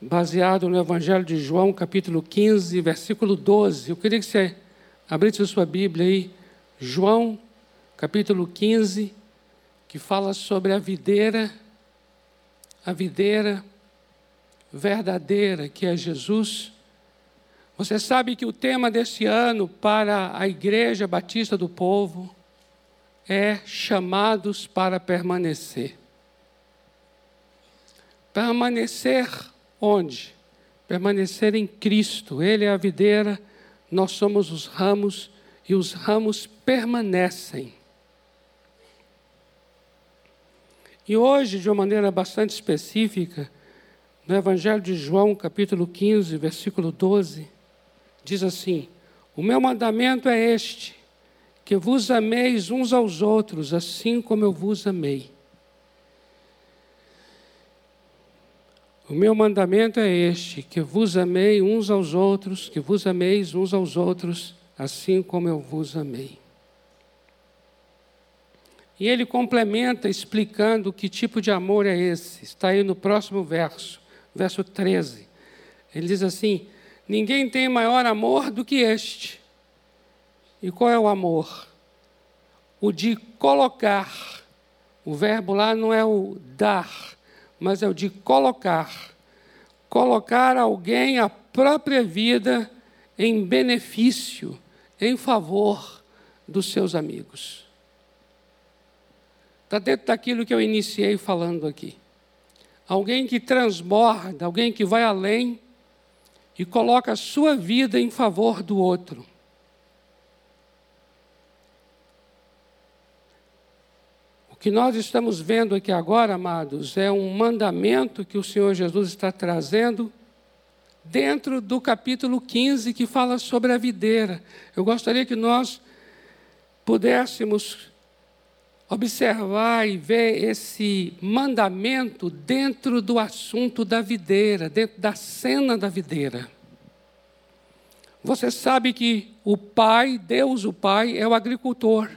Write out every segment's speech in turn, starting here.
baseado no Evangelho de João, capítulo 15, versículo 12. Eu queria que você abrisse a sua Bíblia aí, João, capítulo 15, que fala sobre a videira, a videira verdadeira, que é Jesus. Você sabe que o tema desse ano para a Igreja Batista do Povo é chamados para permanecer. Permanecer Onde? Permanecer em Cristo. Ele é a videira, nós somos os ramos e os ramos permanecem. E hoje, de uma maneira bastante específica, no Evangelho de João, capítulo 15, versículo 12, diz assim: O meu mandamento é este, que vos ameis uns aos outros, assim como eu vos amei. O meu mandamento é este: que vos amei uns aos outros, que vos ameis uns aos outros, assim como eu vos amei. E ele complementa explicando que tipo de amor é esse. Está aí no próximo verso, verso 13. Ele diz assim: Ninguém tem maior amor do que este. E qual é o amor? O de colocar. O verbo lá não é o dar, mas é o de colocar. Colocar alguém a própria vida em benefício, em favor dos seus amigos. Está dentro daquilo que eu iniciei falando aqui. Alguém que transborda, alguém que vai além e coloca a sua vida em favor do outro. Que nós estamos vendo aqui agora, amados, é um mandamento que o Senhor Jesus está trazendo dentro do capítulo 15 que fala sobre a videira. Eu gostaria que nós pudéssemos observar e ver esse mandamento dentro do assunto da videira, dentro da cena da videira. Você sabe que o Pai, Deus o Pai, é o agricultor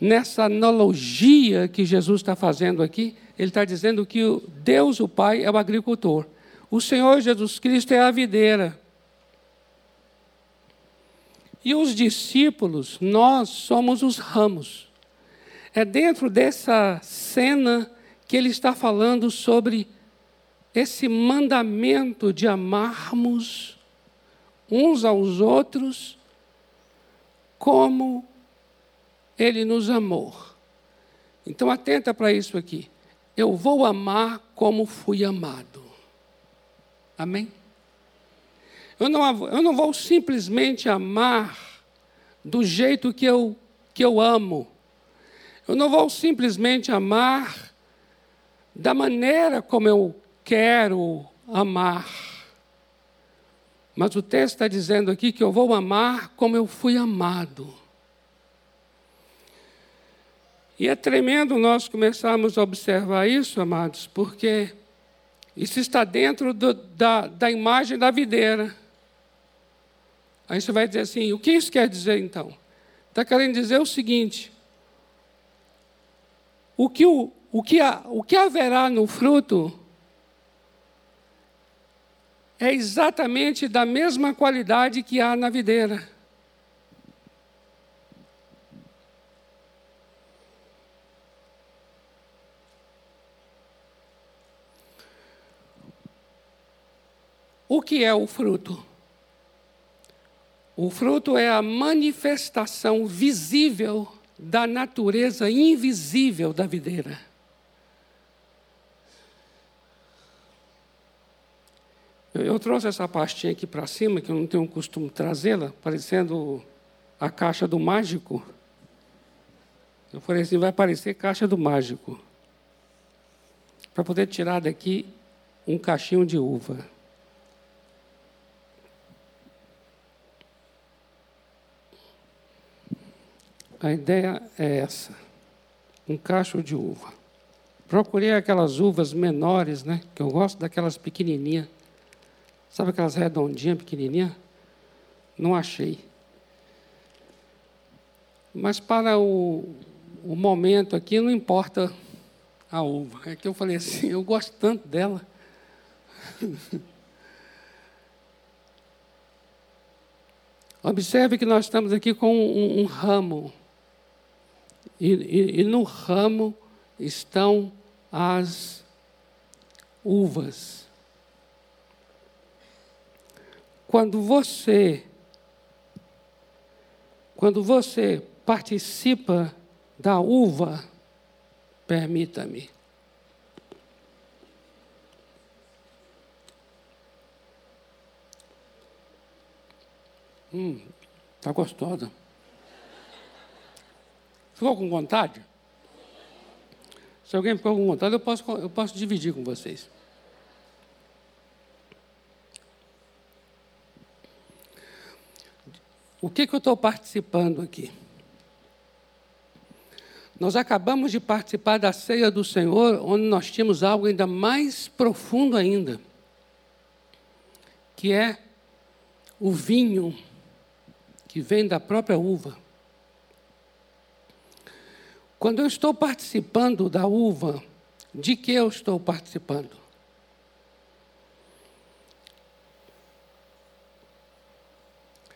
nessa analogia que Jesus está fazendo aqui, ele está dizendo que Deus, o Pai, é o agricultor. O Senhor Jesus Cristo é a videira. E os discípulos, nós somos os ramos. É dentro dessa cena que ele está falando sobre esse mandamento de amarmos uns aos outros como ele nos amou. Então atenta para isso aqui. Eu vou amar como fui amado. Amém? Eu não, eu não vou simplesmente amar do jeito que eu, que eu amo. Eu não vou simplesmente amar da maneira como eu quero amar. Mas o texto está dizendo aqui que eu vou amar como eu fui amado. E é tremendo nós começarmos a observar isso, amados, porque isso está dentro do, da, da imagem da videira. Aí você vai dizer assim: o que isso quer dizer então? Está querendo dizer o seguinte: o que, o, o, que, o que haverá no fruto é exatamente da mesma qualidade que há na videira. O que é o fruto? O fruto é a manifestação visível da natureza invisível da videira. Eu, trouxe essa pastinha aqui para cima, que eu não tenho costume trazê-la, parecendo a caixa do mágico. Eu falei assim: vai parecer caixa do mágico. Para poder tirar daqui um cachinho de uva. A ideia é essa: um cacho de uva. Procurei aquelas uvas menores, né? Que eu gosto daquelas pequenininhas. Sabe aquelas redondinhas, pequenininhas? Não achei. Mas para o, o momento aqui, não importa a uva. É que eu falei assim, eu gosto tanto dela. Observe que nós estamos aqui com um, um ramo. E, e, e no ramo estão as uvas. Quando você quando você participa da uva, permita-me. Hum, tá gostosa. Ficou com vontade? Se alguém ficou com vontade, eu posso, eu posso dividir com vocês. O que, que eu estou participando aqui? Nós acabamos de participar da ceia do Senhor, onde nós tínhamos algo ainda mais profundo ainda, que é o vinho que vem da própria uva. Quando eu estou participando da uva, de que eu estou participando?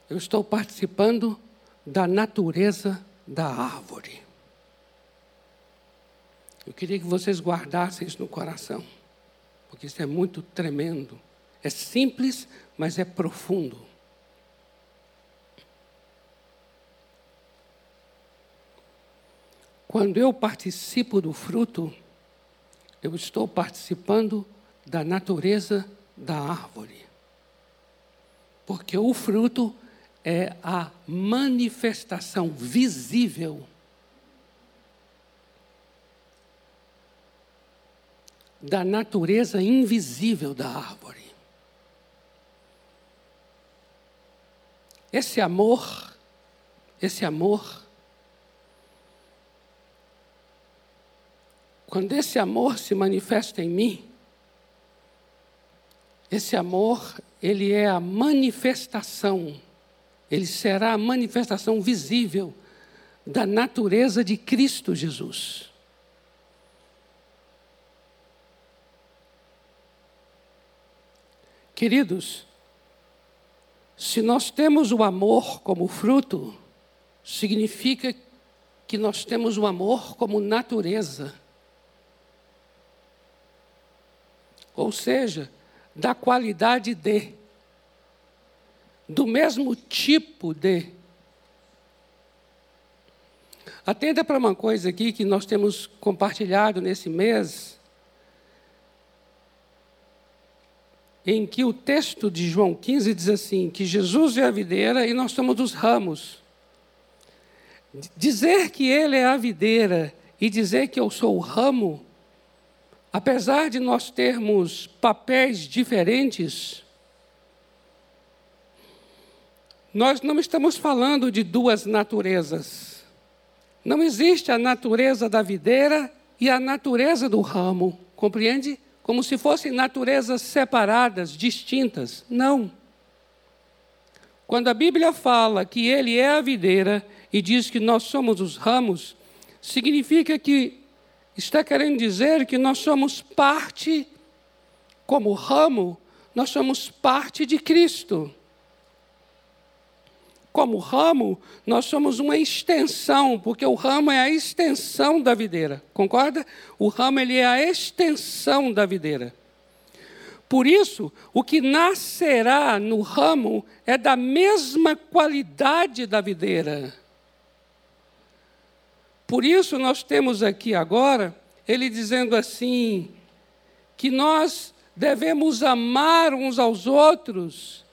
eu estou participando da natureza da árvore. Eu queria que vocês guardassem isso no coração, porque isso é muito tremendo. É simples, mas é profundo. Quando eu participo do fruto, eu estou participando da natureza da árvore. Porque o fruto é a manifestação visível da natureza invisível da árvore. Esse amor, esse amor, quando esse amor se manifesta em mim, esse amor, ele é a manifestação ele será a manifestação visível da natureza de Cristo Jesus. Queridos, se nós temos o amor como fruto, significa que nós temos o amor como natureza. Ou seja, da qualidade de do mesmo tipo de. Atenda para uma coisa aqui que nós temos compartilhado nesse mês, em que o texto de João 15 diz assim: que Jesus é a videira e nós somos os ramos. Dizer que Ele é a videira e dizer que eu sou o ramo, apesar de nós termos papéis diferentes, Nós não estamos falando de duas naturezas. Não existe a natureza da videira e a natureza do ramo, compreende? Como se fossem naturezas separadas, distintas. Não. Quando a Bíblia fala que Ele é a videira e diz que nós somos os ramos, significa que está querendo dizer que nós somos parte, como ramo, nós somos parte de Cristo. Como ramo, nós somos uma extensão, porque o ramo é a extensão da videira. Concorda? O ramo ele é a extensão da videira. Por isso, o que nascerá no ramo é da mesma qualidade da videira. Por isso, nós temos aqui agora ele dizendo assim: que nós devemos amar uns aos outros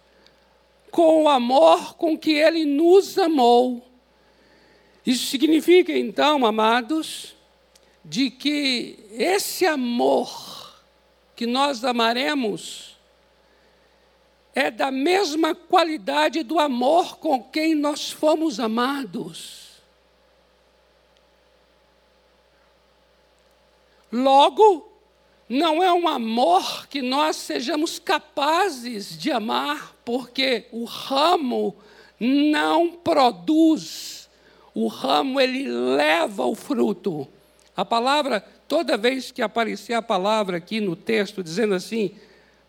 com o amor com que ele nos amou. Isso significa, então, amados, de que esse amor que nós amaremos é da mesma qualidade do amor com quem nós fomos amados. Logo, não é um amor que nós sejamos capazes de amar, porque o ramo não produz, o ramo ele leva o fruto. A palavra, toda vez que aparecer a palavra aqui no texto dizendo assim,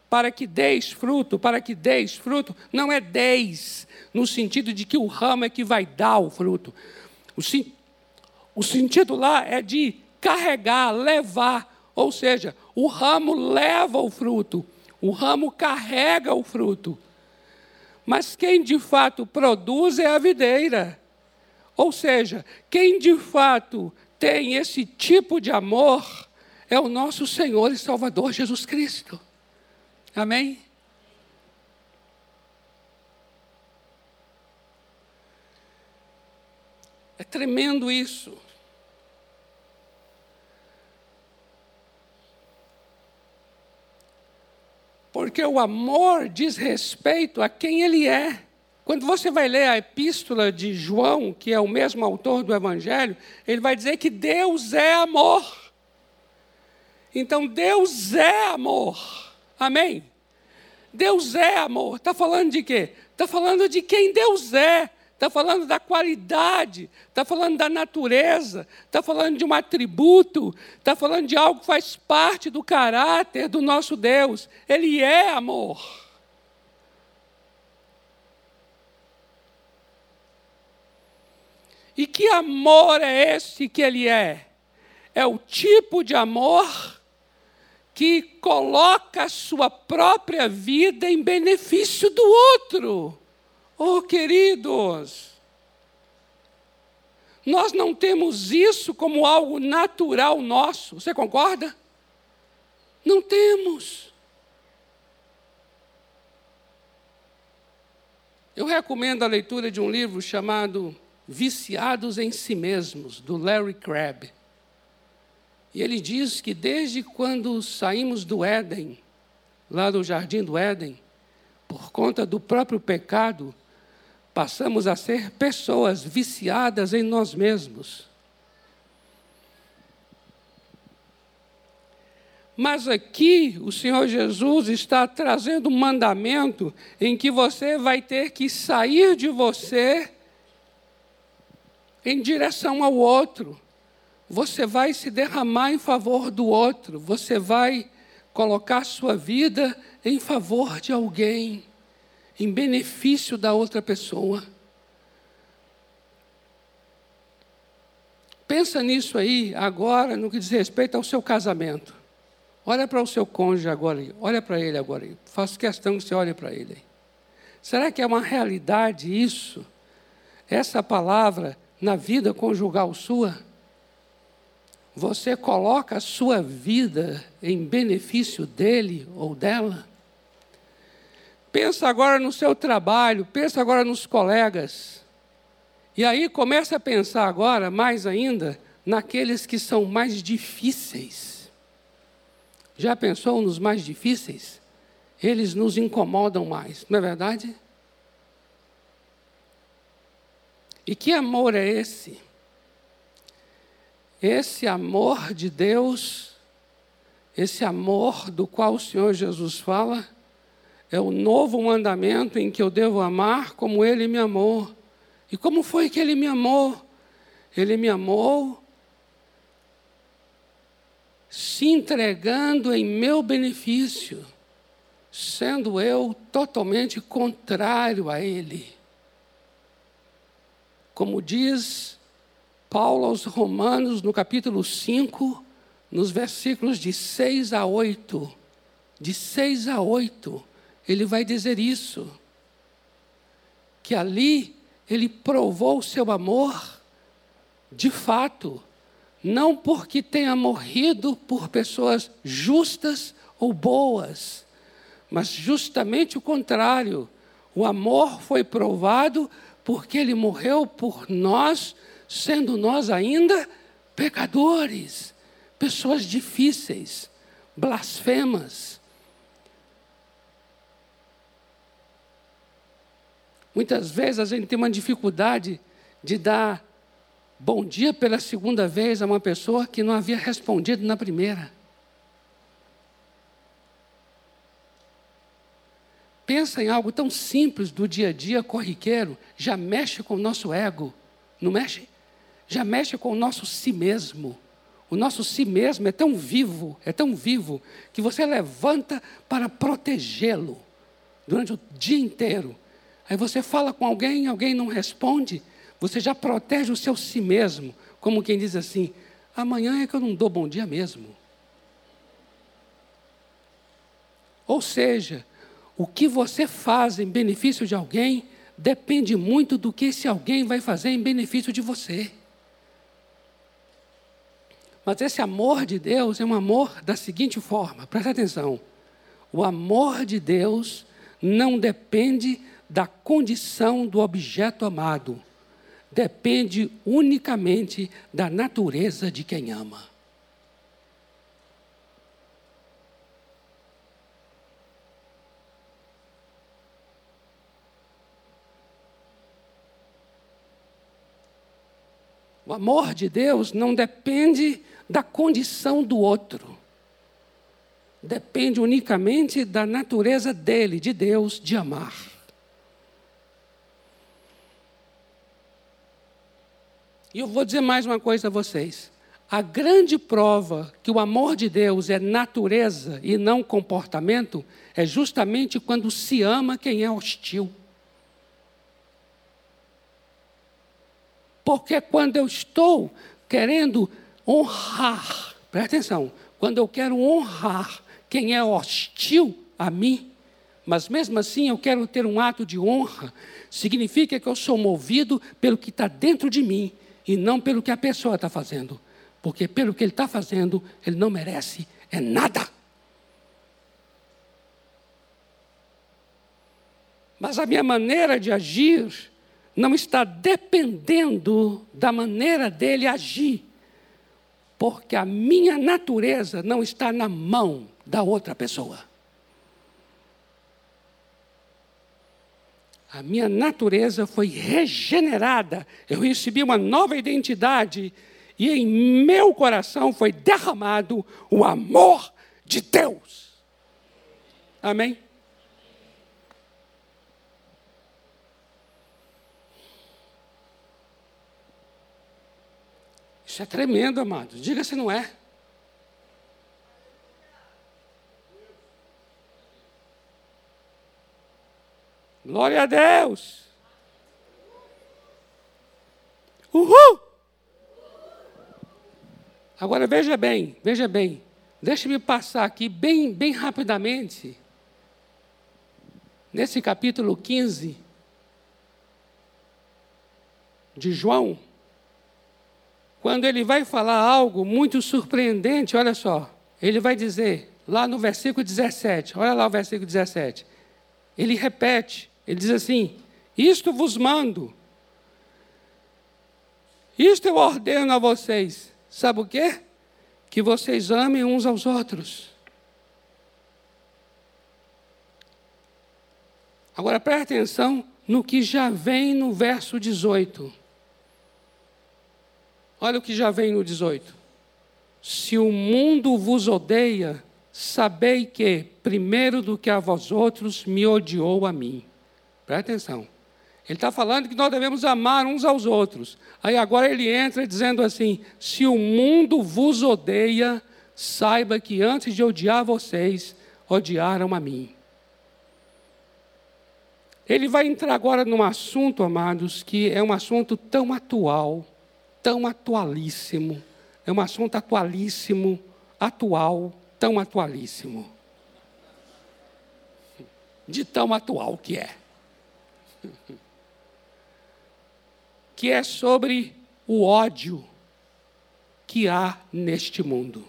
para que deis fruto, para que deis fruto, não é deis, no sentido de que o ramo é que vai dar o fruto. O, o sentido lá é de carregar, levar, ou seja, o ramo leva o fruto, o ramo carrega o fruto. Mas quem de fato produz é a videira. Ou seja, quem de fato tem esse tipo de amor é o nosso Senhor e Salvador Jesus Cristo. Amém? É tremendo isso. Porque o amor diz respeito a quem ele é. Quando você vai ler a epístola de João, que é o mesmo autor do Evangelho, ele vai dizer que Deus é amor. Então, Deus é amor. Amém? Deus é amor. Está falando de quê? Está falando de quem Deus é. Está falando da qualidade, está falando da natureza, está falando de um atributo, está falando de algo que faz parte do caráter do nosso Deus. Ele é amor. E que amor é esse que ele é? É o tipo de amor que coloca a sua própria vida em benefício do outro. Oh, queridos, nós não temos isso como algo natural nosso, você concorda? Não temos. Eu recomendo a leitura de um livro chamado Viciados em Si Mesmos, do Larry Crabb. E ele diz que desde quando saímos do Éden, lá do jardim do Éden, por conta do próprio pecado, passamos a ser pessoas viciadas em nós mesmos. Mas aqui o Senhor Jesus está trazendo um mandamento em que você vai ter que sair de você em direção ao outro. Você vai se derramar em favor do outro, você vai colocar sua vida em favor de alguém, em benefício da outra pessoa. Pensa nisso aí agora, no que diz respeito ao seu casamento. Olha para o seu cônjuge agora, olha para ele agora. Faço questão que você olhe para ele. Será que é uma realidade isso? Essa palavra na vida conjugal sua? Você coloca a sua vida em benefício dele ou dela? Pensa agora no seu trabalho, pensa agora nos colegas. E aí começa a pensar agora, mais ainda, naqueles que são mais difíceis. Já pensou nos mais difíceis? Eles nos incomodam mais, não é verdade? E que amor é esse? Esse amor de Deus, esse amor do qual o Senhor Jesus fala, é o novo mandamento em que eu devo amar como Ele me amou. E como foi que Ele me amou? Ele me amou se entregando em meu benefício, sendo eu totalmente contrário a Ele. Como diz Paulo aos Romanos, no capítulo 5, nos versículos de 6 a 8, de 6 a 8, ele vai dizer isso. Que ali ele provou o seu amor, de fato, não porque tenha morrido por pessoas justas ou boas, mas justamente o contrário. O amor foi provado porque ele morreu por nós sendo nós ainda pecadores, pessoas difíceis, blasfemas. Muitas vezes a gente tem uma dificuldade de dar bom dia pela segunda vez a uma pessoa que não havia respondido na primeira. Pensa em algo tão simples do dia a dia corriqueiro, já mexe com o nosso ego, não mexe? já mexe com o nosso si mesmo. O nosso si mesmo é tão vivo, é tão vivo, que você levanta para protegê-lo durante o dia inteiro. Aí você fala com alguém, alguém não responde, você já protege o seu si mesmo, como quem diz assim: amanhã é que eu não dou bom dia mesmo. Ou seja, o que você faz em benefício de alguém depende muito do que esse alguém vai fazer em benefício de você. Mas esse amor de Deus é um amor da seguinte forma, presta atenção. O amor de Deus não depende da condição do objeto amado, depende unicamente da natureza de quem ama. O amor de Deus não depende da condição do outro. Depende unicamente da natureza dele, de Deus, de amar. E eu vou dizer mais uma coisa a vocês. A grande prova que o amor de Deus é natureza e não comportamento é justamente quando se ama quem é hostil. Porque quando eu estou querendo honrar, presta atenção, quando eu quero honrar quem é hostil a mim, mas mesmo assim eu quero ter um ato de honra, significa que eu sou movido pelo que está dentro de mim e não pelo que a pessoa está fazendo. Porque pelo que ele está fazendo, ele não merece é nada. Mas a minha maneira de agir não está dependendo da maneira dele agir, porque a minha natureza não está na mão da outra pessoa. A minha natureza foi regenerada, eu recebi uma nova identidade, e em meu coração foi derramado o amor de Deus. Amém? Isso é tremendo, amados. Diga se não é. Glória a Deus. Uhul! Agora veja bem, veja bem. Deixe-me passar aqui bem, bem rapidamente. Nesse capítulo 15 de João, quando ele vai falar algo muito surpreendente, olha só, ele vai dizer, lá no versículo 17, olha lá o versículo 17, ele repete, ele diz assim: Isto vos mando, isto eu ordeno a vocês, sabe o quê? Que vocês amem uns aos outros. Agora preste atenção no que já vem no verso 18. Olha o que já vem no 18. Se o mundo vos odeia, sabei que, primeiro do que a vós outros, me odiou a mim. Presta atenção. Ele está falando que nós devemos amar uns aos outros. Aí agora ele entra dizendo assim: se o mundo vos odeia, saiba que antes de odiar vocês, odiaram a mim. Ele vai entrar agora num assunto, amados, que é um assunto tão atual, tão atualíssimo. É um assunto atualíssimo, atual, tão atualíssimo. De tão atual que é. Que é sobre o ódio que há neste mundo.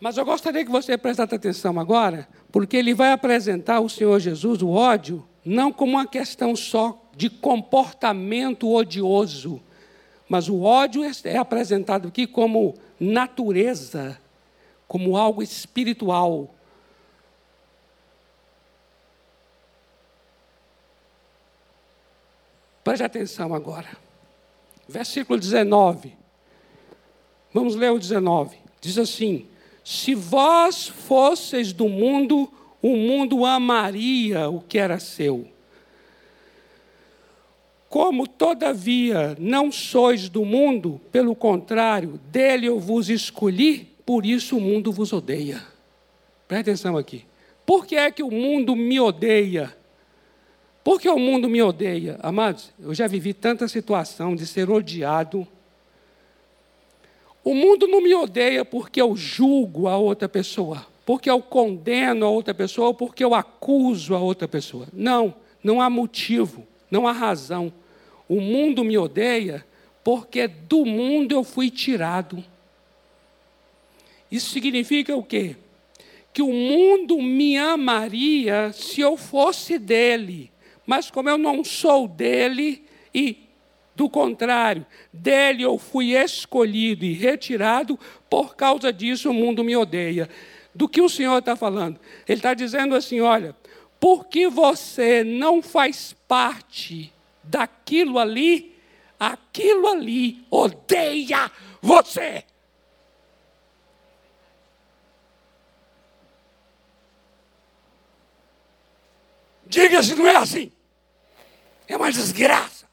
Mas eu gostaria que você prestasse atenção agora, porque ele vai apresentar o Senhor Jesus, o ódio, não como uma questão só de comportamento odioso, mas o ódio é apresentado aqui como natureza, como algo espiritual. Preste atenção agora. Versículo 19. Vamos ler o 19. Diz assim: Se vós fosseis do mundo, o mundo amaria o que era seu. Como, todavia, não sois do mundo, pelo contrário, dele eu vos escolhi, por isso o mundo vos odeia. Presta atenção aqui. Por que é que o mundo me odeia? Por que o mundo me odeia? Amados, eu já vivi tanta situação de ser odiado. O mundo não me odeia porque eu julgo a outra pessoa, porque eu condeno a outra pessoa ou porque eu acuso a outra pessoa. Não, não há motivo, não há razão. O mundo me odeia porque do mundo eu fui tirado. Isso significa o quê? Que o mundo me amaria se eu fosse dele, mas como eu não sou dele e do contrário, dele eu fui escolhido e retirado, por causa disso o mundo me odeia. Do que o Senhor está falando? Ele está dizendo assim: olha, porque você não faz parte daquilo ali, aquilo ali odeia você. Diga se não é assim. É uma desgraça.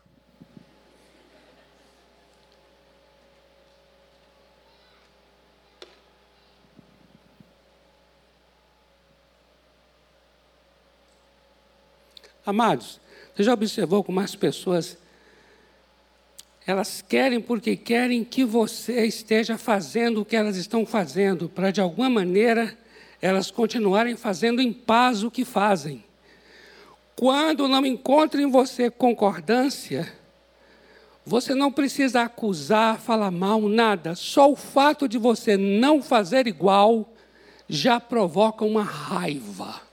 Amados, você já observou como as pessoas elas querem porque querem que você esteja fazendo o que elas estão fazendo, para de alguma maneira elas continuarem fazendo em paz o que fazem. Quando não encontrem em você concordância, você não precisa acusar, falar mal, nada. Só o fato de você não fazer igual já provoca uma raiva.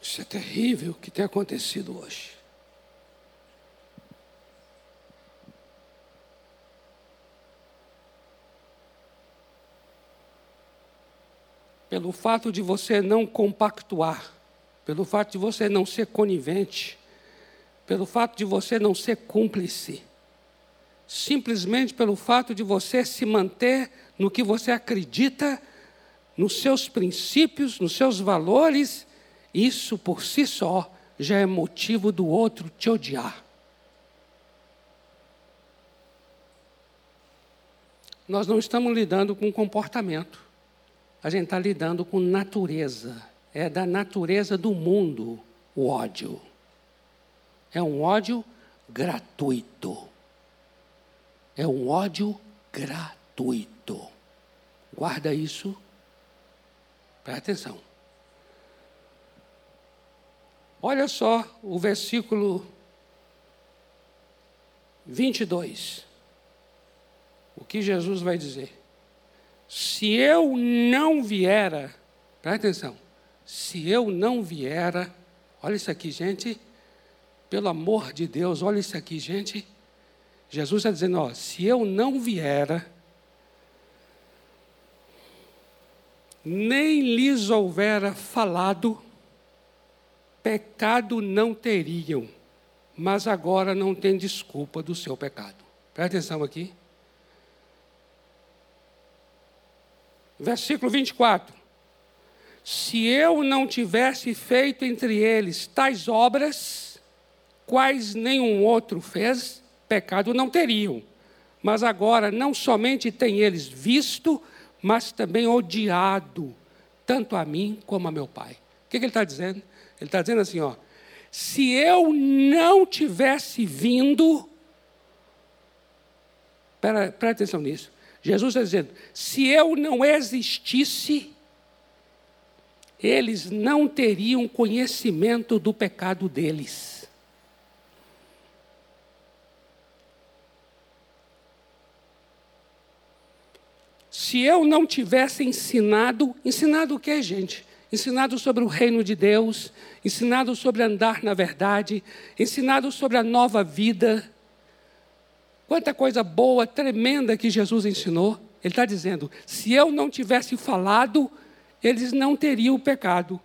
Isso é terrível que tem acontecido hoje. Pelo fato de você não compactuar, pelo fato de você não ser conivente, pelo fato de você não ser cúmplice, simplesmente pelo fato de você se manter no que você acredita, nos seus princípios, nos seus valores isso por si só já é motivo do outro te odiar. Nós não estamos lidando com comportamento, a gente está lidando com natureza. É da natureza do mundo o ódio. É um ódio gratuito. É um ódio gratuito. Guarda isso. Presta atenção. Olha só o versículo 22. O que Jesus vai dizer? Se eu não viera, presta atenção, se eu não viera, olha isso aqui, gente, pelo amor de Deus, olha isso aqui, gente. Jesus está dizendo: ó, se eu não viera, nem lhes houvera falado, pecado não teriam, mas agora não tem desculpa do seu pecado. Presta atenção aqui. Versículo 24. Se eu não tivesse feito entre eles tais obras, quais nenhum outro fez, pecado não teriam. Mas agora não somente têm eles visto, mas também odiado, tanto a mim como a meu Pai. O que, que ele está dizendo? Ele está dizendo assim: ó, se eu não tivesse vindo, presta atenção nisso. Jesus está dizendo: se eu não existisse, eles não teriam conhecimento do pecado deles. Se eu não tivesse ensinado, ensinado o que, gente? Ensinado sobre o reino de Deus, ensinado sobre andar na verdade, ensinado sobre a nova vida. Quanta coisa boa, tremenda que Jesus ensinou. Ele está dizendo: se eu não tivesse falado, eles não teriam o pecado,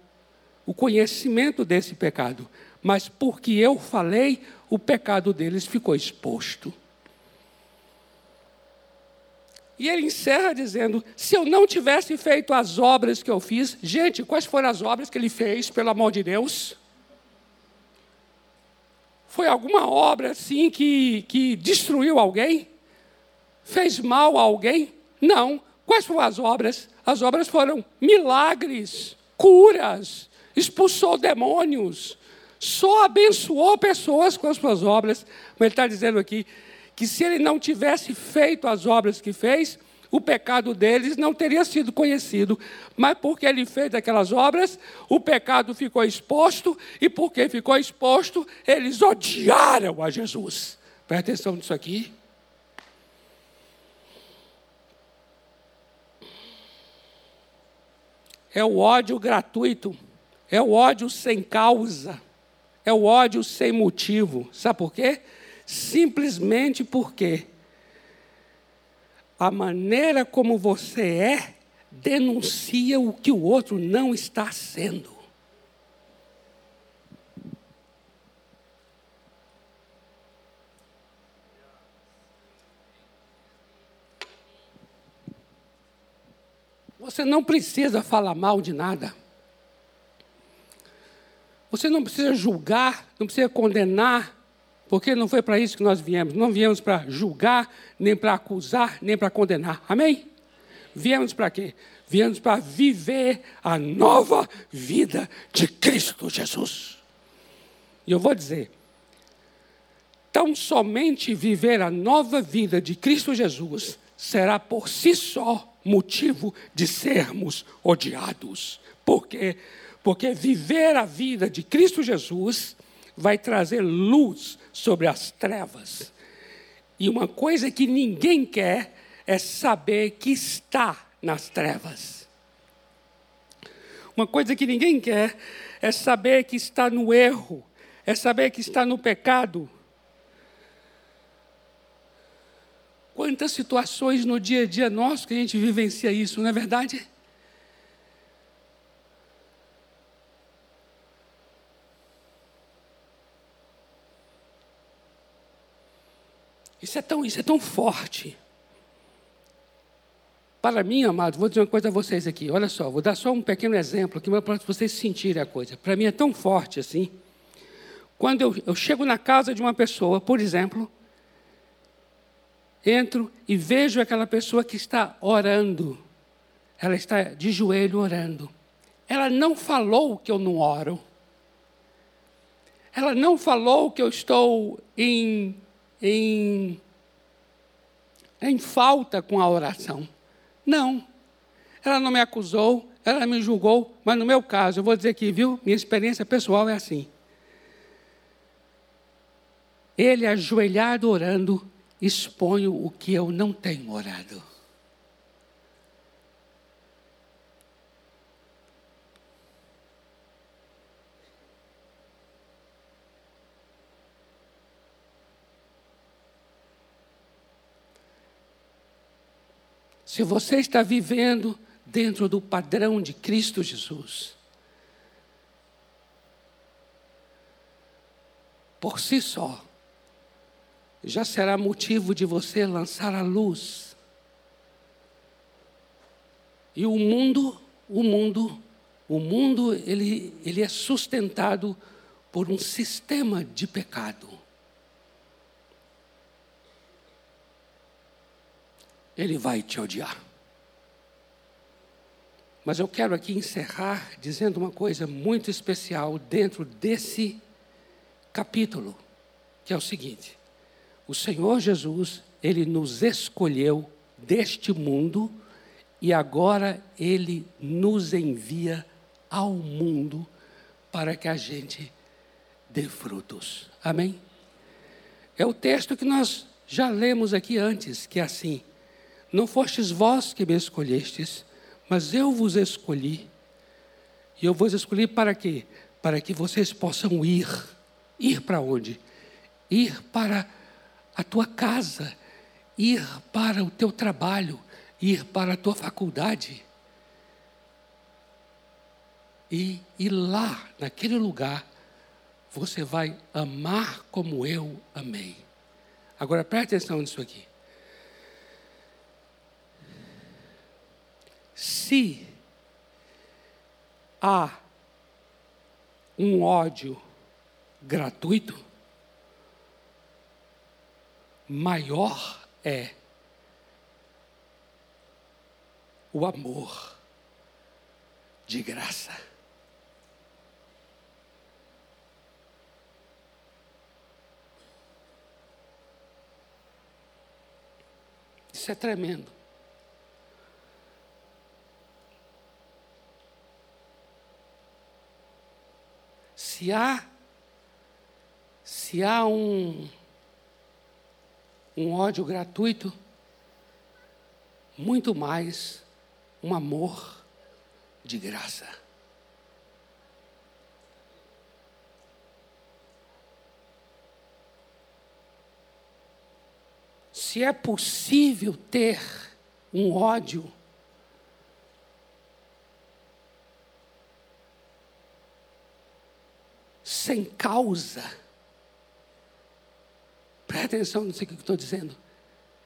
o conhecimento desse pecado. Mas porque eu falei, o pecado deles ficou exposto. E ele encerra dizendo: se eu não tivesse feito as obras que eu fiz, gente, quais foram as obras que ele fez, pelo amor de Deus? Foi alguma obra assim que, que destruiu alguém? Fez mal a alguém? Não. Quais foram as obras? As obras foram milagres, curas, expulsou demônios, só abençoou pessoas com as suas obras. Mas ele está dizendo aqui: que se ele não tivesse feito as obras que fez, o pecado deles não teria sido conhecido. Mas porque ele fez aquelas obras, o pecado ficou exposto, e porque ficou exposto, eles odiaram a Jesus. Presta atenção nisso aqui. É o ódio gratuito, é o ódio sem causa, é o ódio sem motivo. Sabe por quê? Simplesmente porque a maneira como você é denuncia o que o outro não está sendo. Você não precisa falar mal de nada. Você não precisa julgar, não precisa condenar, porque não foi para isso que nós viemos. Não viemos para julgar, nem para acusar, nem para condenar. Amém? Viemos para quê? Viemos para viver a nova vida de Cristo Jesus. E eu vou dizer, tão somente viver a nova vida de Cristo Jesus será por si só motivo de sermos odiados. Por quê? Porque viver a vida de Cristo Jesus vai trazer luz sobre as trevas. E uma coisa que ninguém quer é saber que está nas trevas. Uma coisa que ninguém quer é saber que está no erro, é saber que está no pecado. Quantas situações no dia a dia nosso que a gente vivencia isso, não é verdade? Isso é tão, isso é tão forte. Para mim, amado, vou dizer uma coisa a vocês aqui. Olha só, vou dar só um pequeno exemplo aqui para vocês sentirem a coisa. Para mim é tão forte assim. Quando eu, eu chego na casa de uma pessoa, por exemplo, entro e vejo aquela pessoa que está orando. Ela está de joelho orando. Ela não falou que eu não oro. Ela não falou que eu estou em em, em falta com a oração. Não. Ela não me acusou, ela me julgou, mas no meu caso, eu vou dizer aqui, viu? Minha experiência pessoal é assim. Ele ajoelhado orando, exponho o que eu não tenho orado. Se você está vivendo dentro do padrão de Cristo Jesus, por si só, já será motivo de você lançar a luz. E o mundo, o mundo, o mundo, ele, ele é sustentado por um sistema de pecado. Ele vai te odiar. Mas eu quero aqui encerrar dizendo uma coisa muito especial dentro desse capítulo, que é o seguinte: o Senhor Jesus, ele nos escolheu deste mundo e agora ele nos envia ao mundo para que a gente dê frutos. Amém? É o texto que nós já lemos aqui antes, que é assim: não fostes vós que me escolhestes, mas eu vos escolhi. E eu vos escolhi para quê? Para que vocês possam ir. Ir para onde? Ir para a tua casa, ir para o teu trabalho, ir para a tua faculdade. E, e lá, naquele lugar, você vai amar como eu amei. Agora preste atenção nisso aqui. Se há um ódio gratuito, maior é o amor de graça. Isso é tremendo. Se há se há um um ódio gratuito, muito mais um amor de graça. Se é possível ter um ódio sem causa, presta atenção nisso que estou dizendo.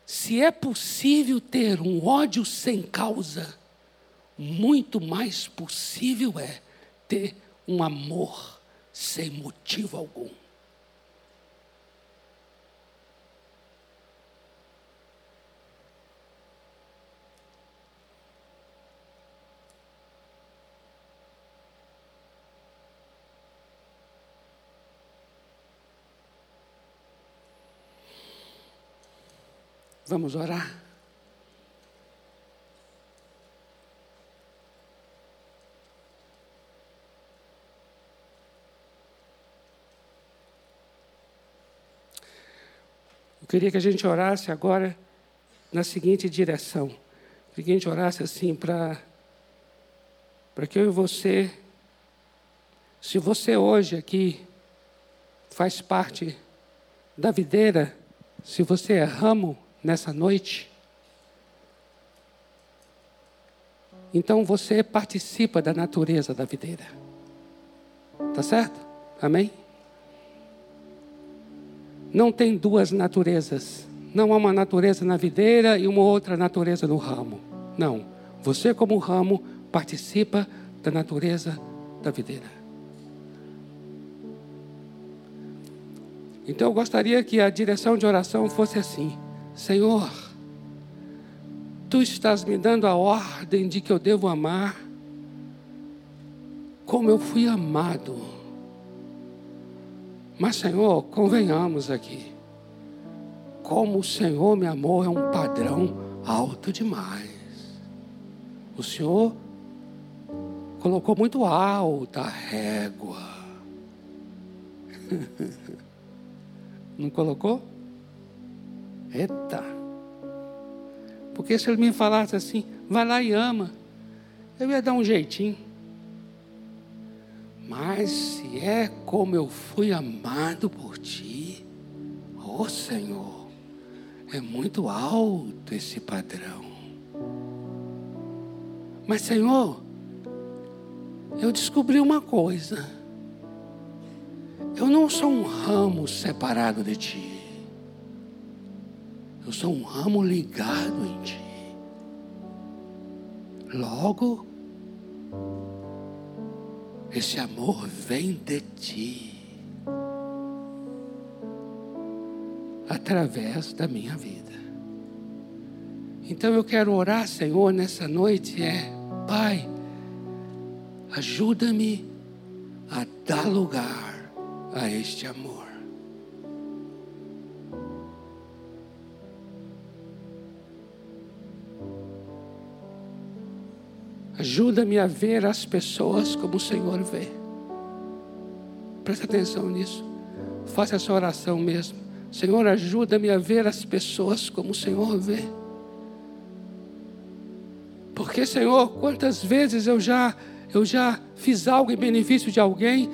Se é possível ter um ódio sem causa, muito mais possível é ter um amor sem motivo algum. Vamos orar? Eu queria que a gente orasse agora na seguinte direção. Queria que a gente orasse assim para para que eu e você, se você hoje aqui faz parte da videira, se você é ramo nessa noite, então você participa da natureza da videira. Tá certo? Amém? não tem duas naturezas. Não há uma natureza na videira e uma outra natureza no ramo. Não. Você, como ramo, participa da natureza da videira. Então eu gostaria que a direção de oração fosse assim: Senhor, tu estás me dando a ordem de que eu devo amar como eu fui amado. Mas, Senhor, convenhamos aqui. Como o Senhor me amou é um padrão alto demais. O Senhor colocou muito alta a régua. Não colocou? Eita. Porque se ele me falasse assim, vai lá e ama, eu ia dar um jeitinho. Mas se é como eu fui amado por ti, ó oh Senhor, é muito alto esse padrão. Mas Senhor, eu descobri uma coisa. Eu não sou um ramo separado de ti. Eu sou um ramo ligado em ti. Logo, esse amor vem de ti. Através da minha vida. Então eu quero orar, Senhor, nessa noite é, Pai, ajuda-me a dar lugar a este amor. Ajuda-me a ver as pessoas como o Senhor vê. Presta atenção nisso. Faça essa oração mesmo. Senhor, ajuda-me a ver as pessoas como o Senhor vê. Porque, Senhor, quantas vezes eu já eu já fiz algo em benefício de alguém,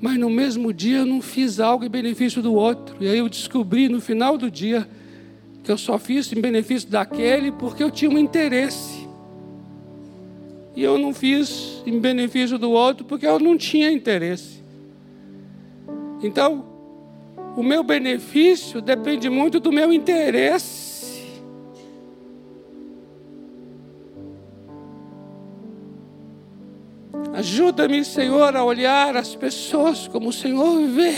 mas no mesmo dia eu não fiz algo em benefício do outro. E aí eu descobri no final do dia que eu só fiz em benefício daquele porque eu tinha um interesse. E eu não fiz em benefício do outro porque eu não tinha interesse. Então, o meu benefício depende muito do meu interesse. Ajuda-me, Senhor, a olhar as pessoas como o Senhor vê.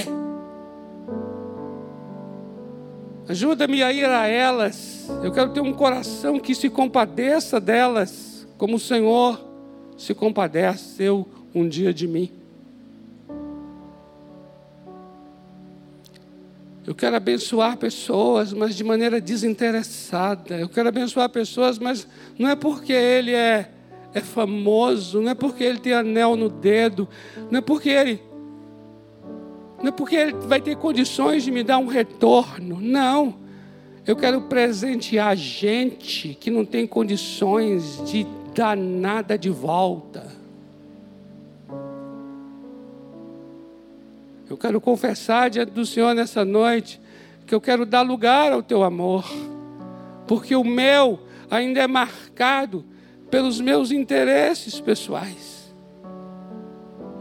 Ajuda-me a ir a elas. Eu quero ter um coração que se compadeça delas, como o Senhor se compadeceu um dia de mim. Eu quero abençoar pessoas, mas de maneira desinteressada. Eu quero abençoar pessoas, mas não é porque ele é é famoso, não é porque ele tem anel no dedo, não é porque ele não é porque ele vai ter condições de me dar um retorno. Não. Eu quero presentear gente que não tem condições de dar nada de volta. Eu quero confessar diante do Senhor nessa noite que eu quero dar lugar ao teu amor, porque o meu ainda é marcado pelos meus interesses pessoais.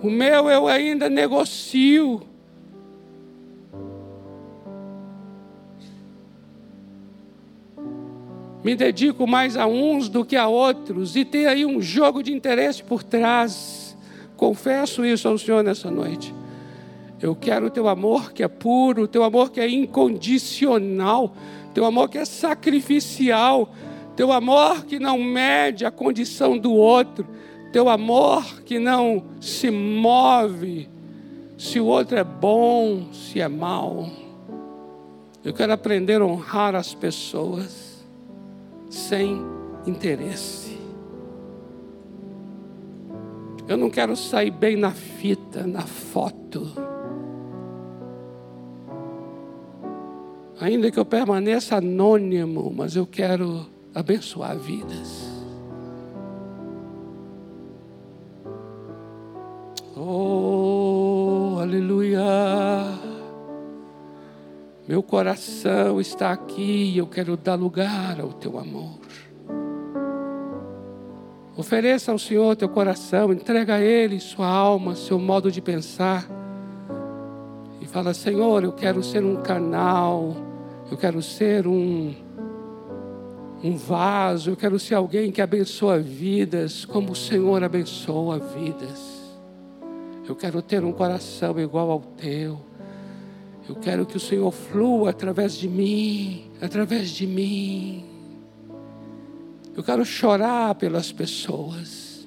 O meu eu ainda negocio. Me dedico mais a uns do que a outros e tem aí um jogo de interesse por trás. Confesso isso ao Senhor nessa noite. Eu quero o teu amor que é puro, o teu amor que é incondicional, teu amor que é sacrificial, teu amor que não mede a condição do outro, teu amor que não se move se o outro é bom, se é mal. Eu quero aprender a honrar as pessoas sem interesse. Eu não quero sair bem na fita, na foto. Ainda que eu permaneça anônimo, mas eu quero abençoar vidas. Oh, aleluia. Meu coração está aqui eu quero dar lugar ao teu amor. Ofereça ao Senhor teu coração, entrega a Ele sua alma, seu modo de pensar. E fala: Senhor, eu quero ser um canal, eu quero ser um um vaso, eu quero ser alguém que abençoa vidas, como o Senhor abençoa vidas. Eu quero ter um coração igual ao teu. Eu quero que o Senhor flua através de mim, através de mim. Eu quero chorar pelas pessoas.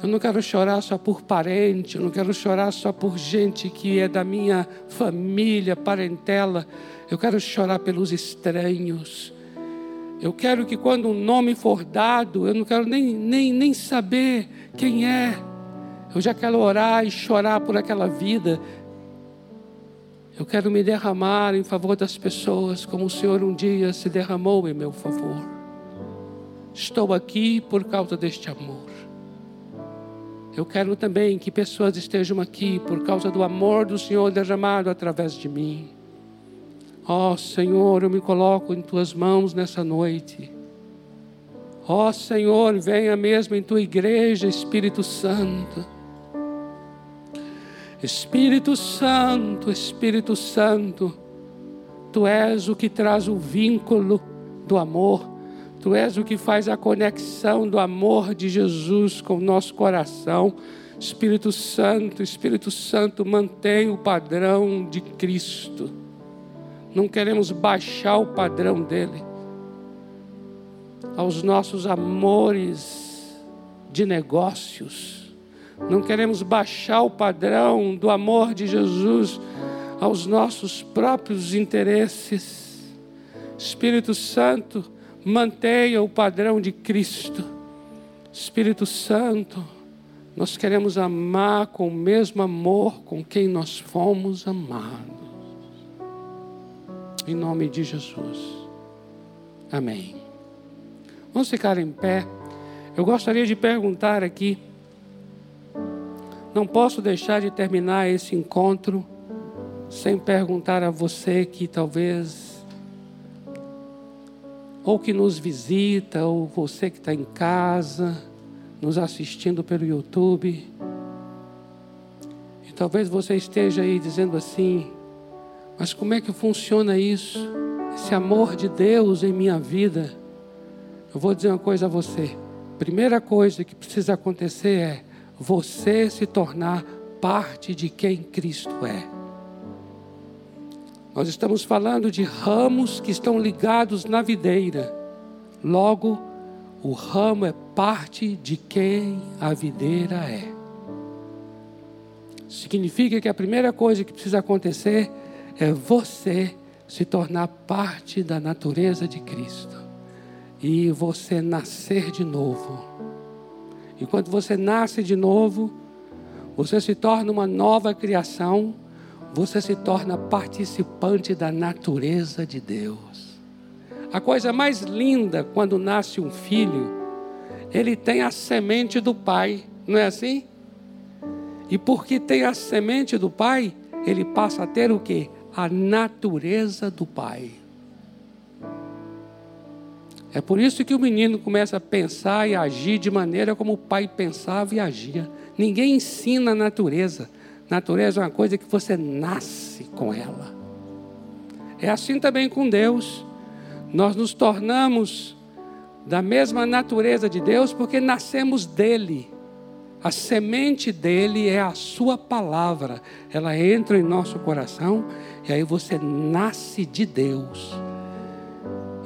Eu não quero chorar só por parente, eu não quero chorar só por gente que é da minha família, parentela. Eu quero chorar pelos estranhos. Eu quero que quando um nome for dado, eu não quero nem, nem, nem saber quem é. Eu já quero orar e chorar por aquela vida. Eu quero me derramar em favor das pessoas, como o Senhor um dia se derramou em meu favor. Estou aqui por causa deste amor. Eu quero também que pessoas estejam aqui por causa do amor do Senhor derramado através de mim. Ó oh, Senhor, eu me coloco em tuas mãos nessa noite. Ó oh, Senhor, venha mesmo em tua igreja, Espírito Santo. Espírito Santo, Espírito Santo, tu és o que traz o vínculo do amor, tu és o que faz a conexão do amor de Jesus com o nosso coração. Espírito Santo, Espírito Santo, mantém o padrão de Cristo não queremos baixar o padrão dele aos nossos amores de negócios. Não queremos baixar o padrão do amor de Jesus aos nossos próprios interesses. Espírito Santo, mantenha o padrão de Cristo. Espírito Santo, nós queremos amar com o mesmo amor com quem nós fomos amados. Em nome de Jesus. Amém. Vamos ficar em pé. Eu gostaria de perguntar aqui. Não posso deixar de terminar esse encontro sem perguntar a você que talvez, ou que nos visita, ou você que está em casa, nos assistindo pelo YouTube. E talvez você esteja aí dizendo assim: mas como é que funciona isso? Esse amor de Deus em minha vida. Eu vou dizer uma coisa a você. Primeira coisa que precisa acontecer é você se tornar parte de quem Cristo é. Nós estamos falando de ramos que estão ligados na videira. Logo, o ramo é parte de quem a videira é. Significa que a primeira coisa que precisa acontecer é você se tornar parte da natureza de Cristo e você nascer de novo. E quando você nasce de novo, você se torna uma nova criação, você se torna participante da natureza de Deus. A coisa mais linda quando nasce um filho, ele tem a semente do pai, não é assim? E porque tem a semente do pai, ele passa a ter o que? A natureza do pai. É por isso que o menino começa a pensar e agir de maneira como o pai pensava e agia. Ninguém ensina a natureza. Natureza é uma coisa que você nasce com ela. É assim também com Deus. Nós nos tornamos da mesma natureza de Deus porque nascemos dele. A semente dele é a sua palavra. Ela entra em nosso coração e aí você nasce de Deus.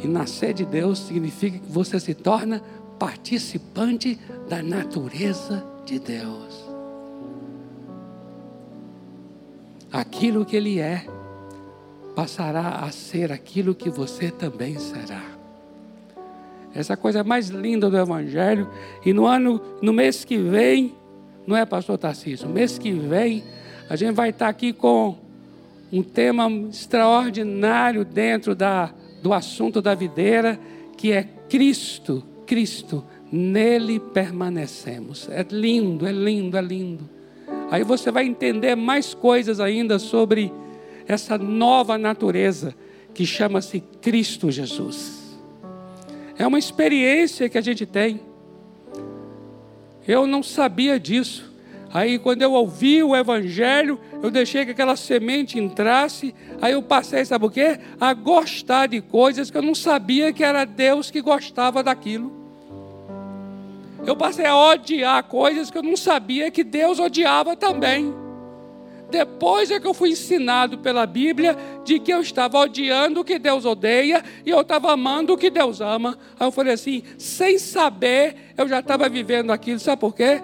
E nascer de Deus significa que você se torna participante da natureza de Deus. Aquilo que Ele é, passará a ser aquilo que você também será. Essa coisa mais linda do Evangelho. E no ano, no mês que vem, não é, pastor Tarcísio? Mês que vem, a gente vai estar aqui com um tema extraordinário dentro da do assunto da videira, que é Cristo, Cristo, nele permanecemos. É lindo, é lindo, é lindo. Aí você vai entender mais coisas ainda sobre essa nova natureza que chama-se Cristo Jesus. É uma experiência que a gente tem. Eu não sabia disso. Aí, quando eu ouvi o Evangelho, eu deixei que aquela semente entrasse. Aí eu passei, sabe o quê? A gostar de coisas que eu não sabia que era Deus que gostava daquilo. Eu passei a odiar coisas que eu não sabia que Deus odiava também. Depois é que eu fui ensinado pela Bíblia de que eu estava odiando o que Deus odeia e eu estava amando o que Deus ama. Aí eu falei assim, sem saber, eu já estava vivendo aquilo. Sabe por quê?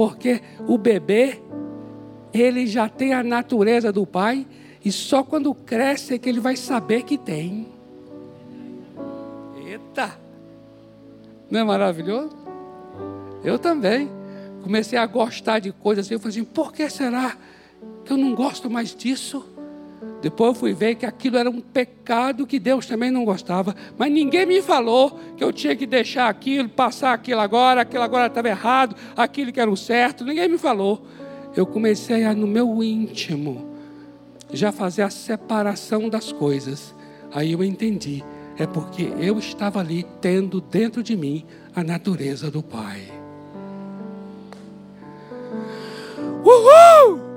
Porque o bebê, ele já tem a natureza do pai, e só quando cresce é que ele vai saber que tem. Eita! Não é maravilhoso? Eu também. Comecei a gostar de coisas assim. Eu falei assim: por que será que eu não gosto mais disso? Depois eu fui ver que aquilo era um pecado que Deus também não gostava, mas ninguém me falou que eu tinha que deixar aquilo, passar aquilo agora, aquilo agora estava errado, aquilo que era o certo, ninguém me falou. Eu comecei a, no meu íntimo, já fazer a separação das coisas. Aí eu entendi, é porque eu estava ali tendo dentro de mim a natureza do Pai. Uhul!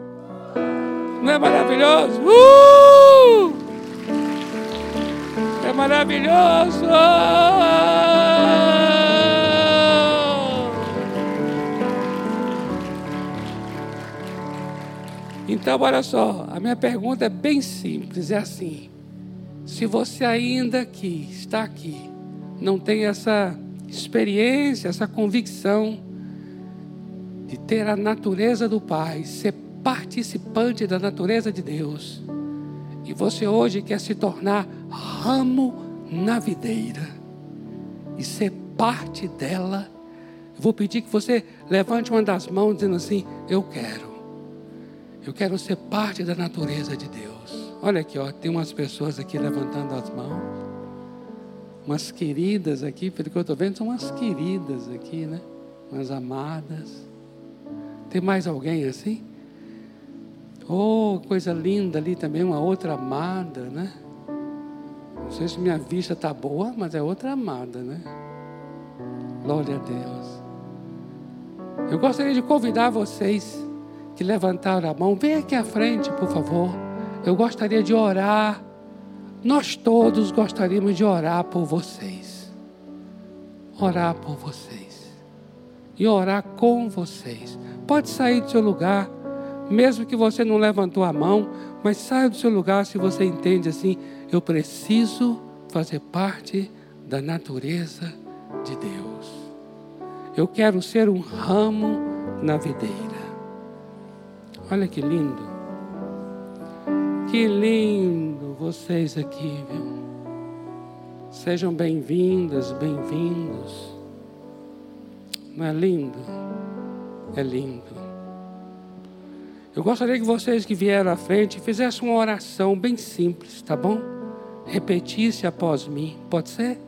Não é maravilhoso? Uh! É maravilhoso! Então, olha só, a minha pergunta é bem simples, é assim: se você ainda aqui, está aqui, não tem essa experiência, essa convicção de ter a natureza do Pai, ser participante da natureza de Deus, e você hoje quer se tornar ramo na videira e ser parte dela, vou pedir que você levante uma das mãos dizendo assim: Eu quero. Eu quero ser parte da natureza de Deus. Olha aqui, ó, tem umas pessoas aqui levantando as mãos. Umas queridas aqui, pelo que eu estou vendo, são umas queridas aqui, né? Umas amadas. Tem mais alguém assim? Oh, coisa linda ali também, uma outra amada, né? Não sei se minha vista está boa, mas é outra amada, né? Glória a Deus. Eu gostaria de convidar vocês que levantaram a mão, vem aqui à frente, por favor. Eu gostaria de orar. Nós todos gostaríamos de orar por vocês. Orar por vocês. E orar com vocês. Pode sair do seu lugar, mesmo que você não levantou a mão, mas saia do seu lugar se você entende assim, eu preciso fazer parte da natureza de Deus. Eu quero ser um ramo na videira. Olha que lindo. Que lindo vocês aqui, viu? Sejam bem-vindas, bem-vindos. Não é lindo? É lindo. Eu gostaria que vocês que vieram à frente fizessem uma oração bem simples, tá bom? Repetisse após mim, pode ser?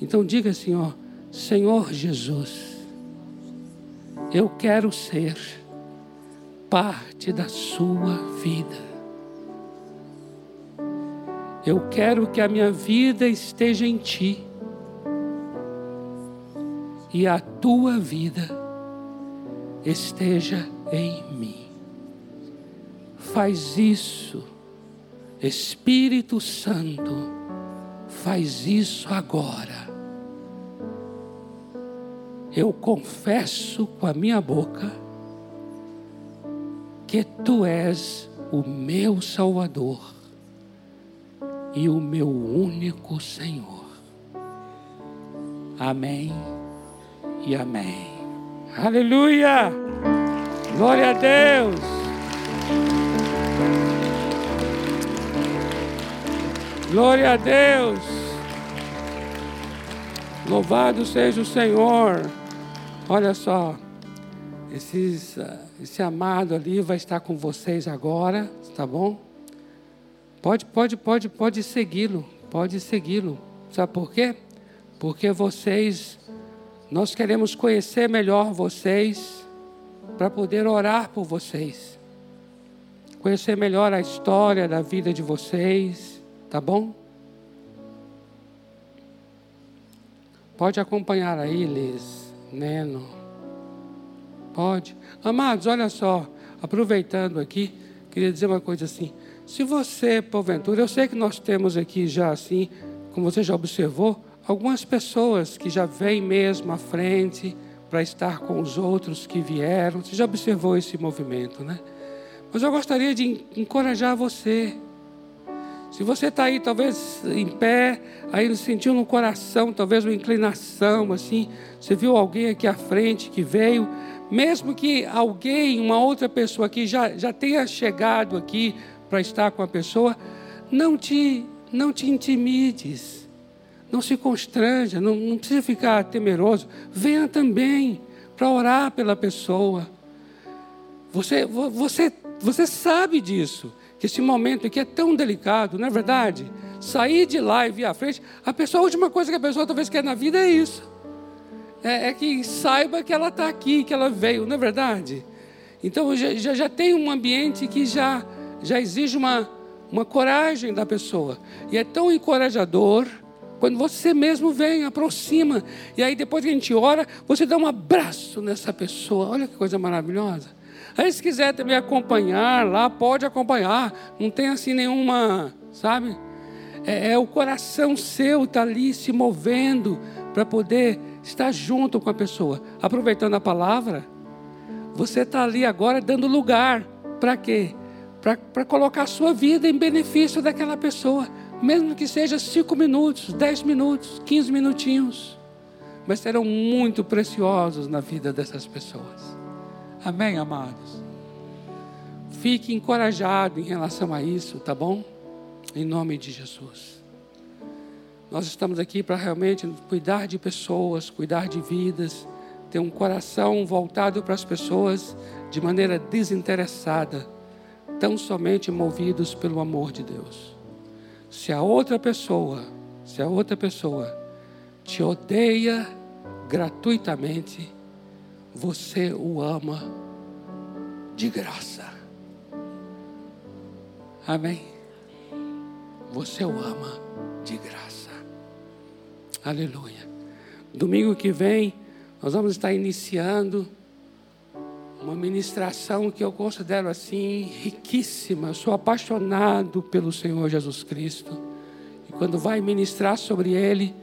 Então diga assim, ó. Senhor Jesus, eu quero ser parte da Sua vida. Eu quero que a minha vida esteja em Ti e a Tua vida esteja em mim. Faz isso, Espírito Santo, faz isso agora eu confesso com a minha boca que tu és o meu Salvador e o meu único Senhor. Amém e amém. Aleluia! Glória a Deus! Glória a Deus! Louvado seja o Senhor! Olha só, esses, esse amado ali vai estar com vocês agora, tá bom? Pode, pode, pode, pode segui-lo, pode segui-lo. Sabe por quê? Porque vocês, nós queremos conhecer melhor vocês, para poder orar por vocês, conhecer melhor a história da vida de vocês, tá bom? Pode acompanhar aí, Liz. Neno. Pode. Amados, olha só, aproveitando aqui, queria dizer uma coisa assim. Se você, porventura, eu sei que nós temos aqui já assim, como você já observou, algumas pessoas que já vêm mesmo à frente para estar com os outros que vieram. Você já observou esse movimento, né? Mas eu gostaria de encorajar você se você está aí, talvez em pé, aí sentiu no coração, talvez uma inclinação, assim, você viu alguém aqui à frente que veio, mesmo que alguém, uma outra pessoa aqui já, já tenha chegado aqui para estar com a pessoa, não te, não te intimides, não se constranja, não, não precisa ficar temeroso, venha também para orar pela pessoa. Você, você, você sabe disso esse momento aqui é tão delicado, não é verdade? Sair de lá e vir à frente, a pessoa, a última coisa que a pessoa talvez quer na vida é isso. É, é que saiba que ela está aqui, que ela veio, não é verdade? Então já, já, já, tem um ambiente que já, já exige uma, uma coragem da pessoa. E é tão encorajador quando você mesmo vem, aproxima. E aí depois que a gente ora, você dá um abraço nessa pessoa. Olha que coisa maravilhosa. Aí se quiser também acompanhar lá, pode acompanhar. Não tem assim nenhuma, sabe? É, é o coração seu está ali se movendo para poder estar junto com a pessoa. Aproveitando a palavra, você está ali agora dando lugar para quê? Para colocar a sua vida em benefício daquela pessoa, mesmo que seja cinco minutos, dez minutos, quinze minutinhos, mas serão muito preciosos na vida dessas pessoas. Amém, amados? Fique encorajado em relação a isso, tá bom? Em nome de Jesus. Nós estamos aqui para realmente cuidar de pessoas, cuidar de vidas, ter um coração voltado para as pessoas de maneira desinteressada, tão somente movidos pelo amor de Deus. Se a outra pessoa, se a outra pessoa te odeia gratuitamente, você o ama de graça. Amém? Você o ama de graça. Aleluia. Domingo que vem, Nós vamos estar iniciando uma ministração que eu considero assim riquíssima. Eu sou apaixonado pelo Senhor Jesus Cristo. E quando vai ministrar sobre ele,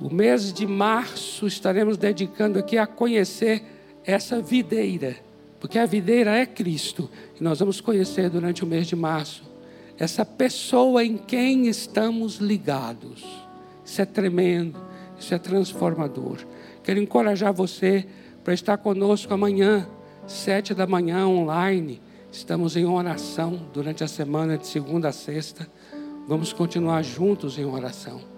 o mês de março estaremos dedicando aqui a conhecer essa videira, porque a videira é Cristo. E nós vamos conhecer durante o mês de março essa pessoa em quem estamos ligados. Isso é tremendo, isso é transformador. Quero encorajar você para estar conosco amanhã, sete da manhã, online. Estamos em oração durante a semana de segunda a sexta. Vamos continuar juntos em oração.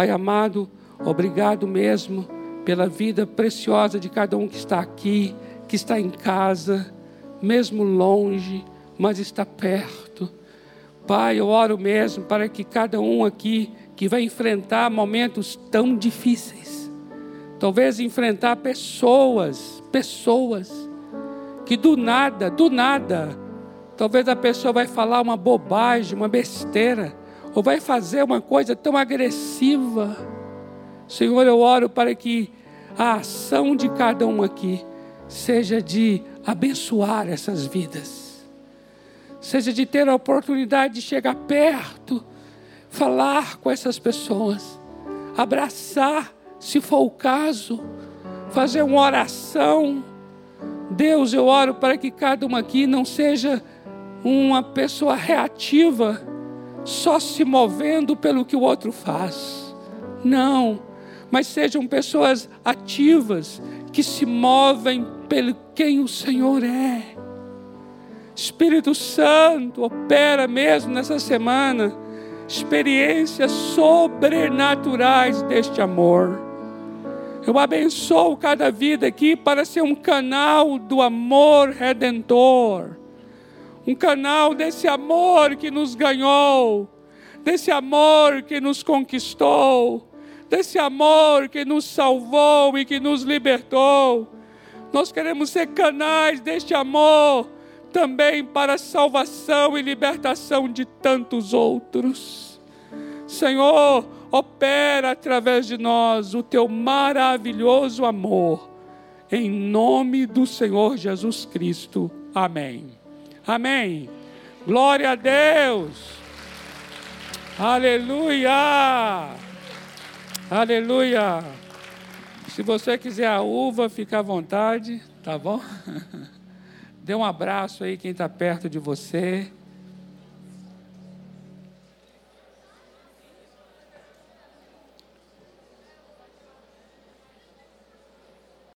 Pai amado, obrigado mesmo pela vida preciosa de cada um que está aqui, que está em casa, mesmo longe, mas está perto. Pai, eu oro mesmo para que cada um aqui que vai enfrentar momentos tão difíceis, Talvez enfrentar pessoas, pessoas, que do nada, do nada, talvez a pessoa vai falar uma bobagem, uma besteira, ou vai fazer uma coisa tão agressiva. Senhor, eu oro para que a ação de cada um aqui seja de abençoar essas vidas, seja de ter a oportunidade de chegar perto, falar com essas pessoas, abraçar se for o caso, fazer uma oração. Deus, eu oro para que cada uma aqui não seja uma pessoa reativa, só se movendo pelo que o outro faz. Não, mas sejam pessoas ativas, que se movem pelo quem o Senhor é. Espírito Santo, opera mesmo nessa semana experiências sobrenaturais deste amor. Eu abençoo cada vida aqui para ser um canal do amor redentor. Um canal desse amor que nos ganhou, desse amor que nos conquistou, desse amor que nos salvou e que nos libertou. Nós queremos ser canais deste amor também para salvação e libertação de tantos outros. Senhor, opera através de nós o teu maravilhoso amor. Em nome do Senhor Jesus Cristo. Amém. Amém. Glória a Deus. Aleluia. Aleluia. Se você quiser a uva, fica à vontade, tá bom? Dê um abraço aí quem está perto de você.